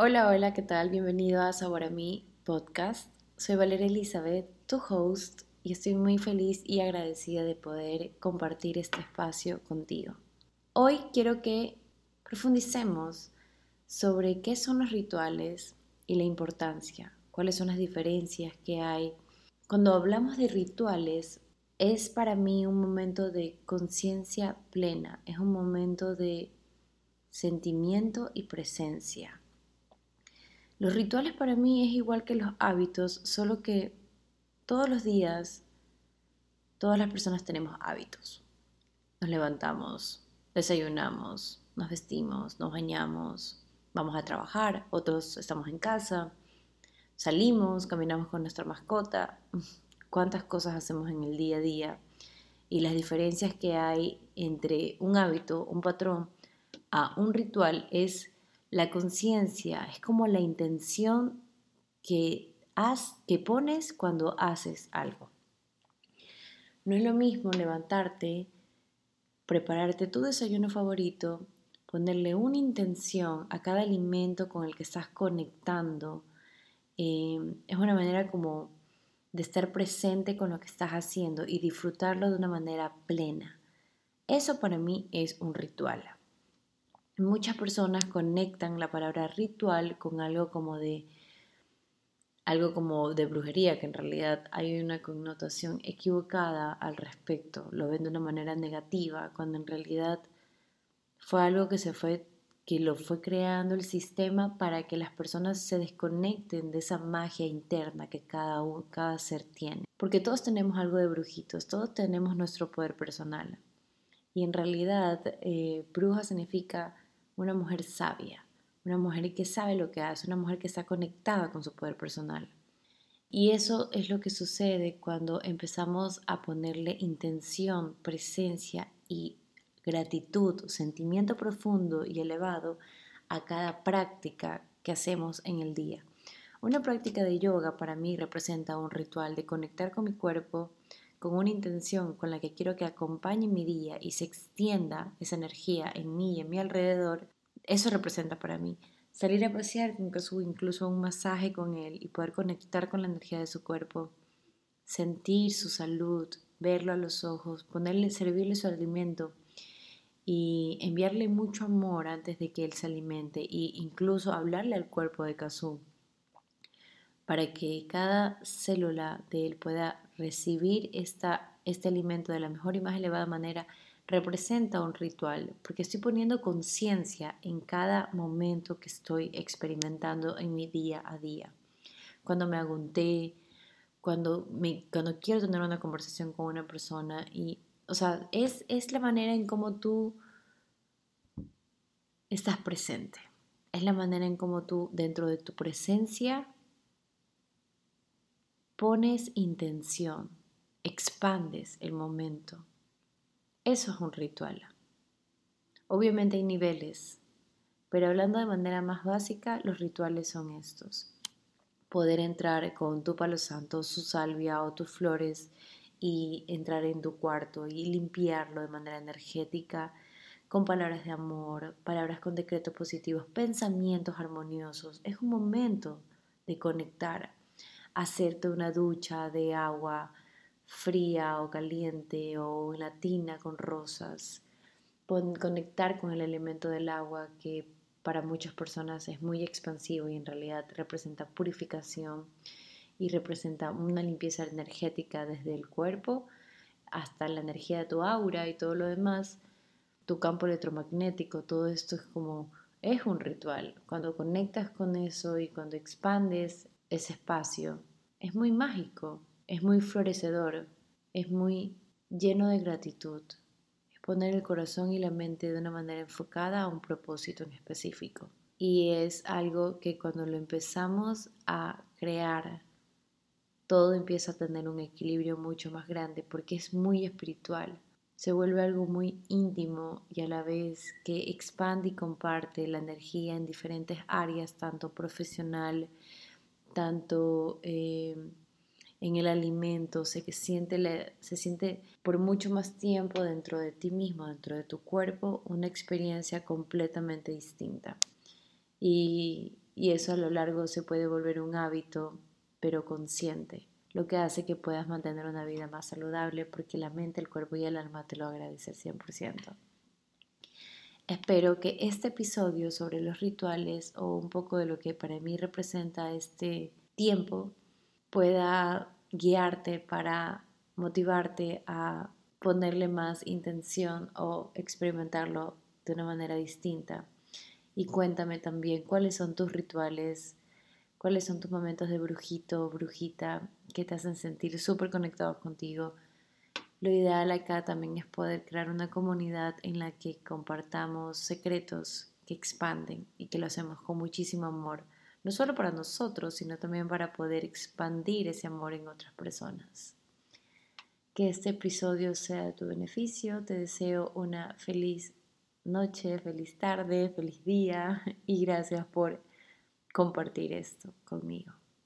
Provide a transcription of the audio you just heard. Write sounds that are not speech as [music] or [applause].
Hola, hola, ¿qué tal? Bienvenido a Sabor a mí podcast. Soy Valeria Elizabeth, tu host, y estoy muy feliz y agradecida de poder compartir este espacio contigo. Hoy quiero que profundicemos sobre qué son los rituales y la importancia, cuáles son las diferencias que hay. Cuando hablamos de rituales, es para mí un momento de conciencia plena, es un momento de sentimiento y presencia. Los rituales para mí es igual que los hábitos, solo que todos los días todas las personas tenemos hábitos. Nos levantamos, desayunamos, nos vestimos, nos bañamos, vamos a trabajar, otros estamos en casa, salimos, caminamos con nuestra mascota, [laughs] cuántas cosas hacemos en el día a día y las diferencias que hay entre un hábito, un patrón, a un ritual es la conciencia es como la intención que, que pones cuando haces algo. No es lo mismo levantarte, prepararte tu desayuno favorito, ponerle una intención a cada alimento con el que estás conectando. Eh, es una manera como de estar presente con lo que estás haciendo y disfrutarlo de una manera plena. Eso para mí es un ritual. Muchas personas conectan la palabra ritual con algo como de algo como de brujería, que en realidad hay una connotación equivocada al respecto. Lo ven de una manera negativa, cuando en realidad fue algo que se fue que lo fue creando el sistema para que las personas se desconecten de esa magia interna que cada, cada ser tiene. Porque todos tenemos algo de brujitos, todos tenemos nuestro poder personal. Y en realidad, eh, bruja significa una mujer sabia, una mujer que sabe lo que hace, una mujer que está conectada con su poder personal. Y eso es lo que sucede cuando empezamos a ponerle intención, presencia y gratitud, sentimiento profundo y elevado a cada práctica que hacemos en el día. Una práctica de yoga para mí representa un ritual de conectar con mi cuerpo, con una intención con la que quiero que acompañe mi día y se extienda esa energía en mí y en mi alrededor, eso representa para mí. Salir a pasear con Kazu, incluso un masaje con él y poder conectar con la energía de su cuerpo, sentir su salud, verlo a los ojos, ponerle, servirle su alimento y enviarle mucho amor antes de que él se alimente e incluso hablarle al cuerpo de Kazu para que cada célula de él pueda recibir esta, este alimento de la mejor y más elevada manera, representa un ritual, porque estoy poniendo conciencia en cada momento que estoy experimentando en mi día a día. Cuando me hago un té, cuando, me, cuando quiero tener una conversación con una persona y, o sea, es, es la manera en cómo tú estás presente. Es la manera en cómo tú, dentro de tu presencia, pones intención, expandes el momento. Eso es un ritual. Obviamente hay niveles, pero hablando de manera más básica, los rituales son estos. Poder entrar con tu palo santo, su salvia o tus flores y entrar en tu cuarto y limpiarlo de manera energética con palabras de amor, palabras con decretos positivos, pensamientos armoniosos. Es un momento de conectar hacerte una ducha de agua fría o caliente o una tina con rosas, conectar con el elemento del agua que para muchas personas es muy expansivo y en realidad representa purificación y representa una limpieza energética desde el cuerpo hasta la energía de tu aura y todo lo demás, tu campo electromagnético, todo esto es como es un ritual. Cuando conectas con eso y cuando expandes ese espacio, es muy mágico, es muy florecedor, es muy lleno de gratitud. Es poner el corazón y la mente de una manera enfocada a un propósito en específico. Y es algo que cuando lo empezamos a crear, todo empieza a tener un equilibrio mucho más grande porque es muy espiritual. Se vuelve algo muy íntimo y a la vez que expande y comparte la energía en diferentes áreas, tanto profesional, tanto eh, en el alimento, se, que siente se siente por mucho más tiempo dentro de ti mismo, dentro de tu cuerpo, una experiencia completamente distinta. Y, y eso a lo largo se puede volver un hábito, pero consciente, lo que hace que puedas mantener una vida más saludable porque la mente, el cuerpo y el alma te lo agradecen 100%. Espero que este episodio sobre los rituales o un poco de lo que para mí representa este tiempo pueda guiarte para motivarte a ponerle más intención o experimentarlo de una manera distinta. Y cuéntame también cuáles son tus rituales, cuáles son tus momentos de brujito o brujita que te hacen sentir súper conectados contigo. Lo ideal acá también es poder crear una comunidad en la que compartamos secretos que expanden y que lo hacemos con muchísimo amor, no solo para nosotros, sino también para poder expandir ese amor en otras personas. Que este episodio sea de tu beneficio. Te deseo una feliz noche, feliz tarde, feliz día [laughs] y gracias por compartir esto conmigo.